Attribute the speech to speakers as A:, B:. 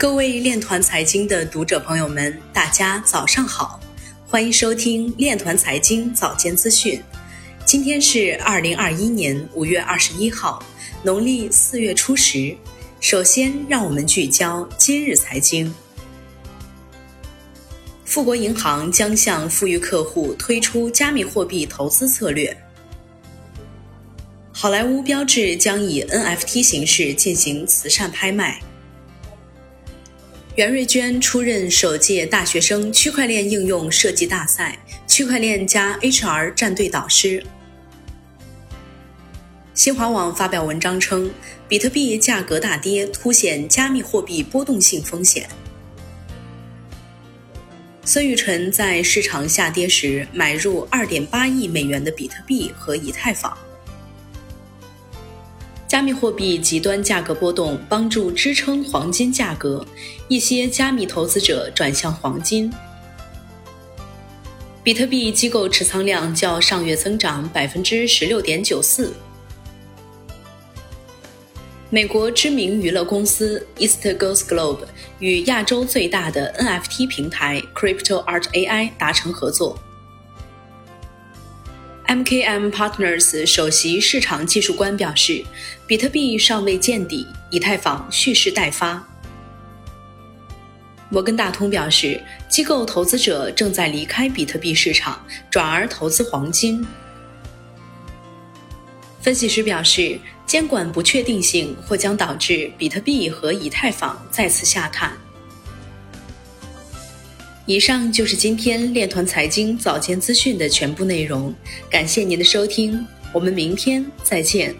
A: 各位链团财经的读者朋友们，大家早上好，欢迎收听链团财经早间资讯。今天是二零二一年五月二十一号，农历四月初十。首先，让我们聚焦今日财经。富国银行将向富裕客户推出加密货币投资策略。好莱坞标志将以 NFT 形式进行慈善拍卖。袁瑞娟出任首届大学生区块链应用设计大赛区块链加 HR 战队导师。新华网发表文章称，比特币价格大跌凸显加密货币波动性风险。孙玉晨在市场下跌时买入2.8亿美元的比特币和以太坊。加密货币极端价格波动帮助支撑黄金价格，一些加密投资者转向黄金。比特币机构持仓量较上月增长百分之十六点九四。美国知名娱乐公司 East Coast Globe 与亚洲最大的 NFT 平台 Crypto Art AI 达成合作。MKM Partners 首席市场技术官表示，比特币尚未见底，以太坊蓄势待发。摩根大通表示，机构投资者正在离开比特币市场，转而投资黄金。分析师表示，监管不确定性或将导致比特币和以太坊再次下探。以上就是今天链团财经早间资讯的全部内容，感谢您的收听，我们明天再见。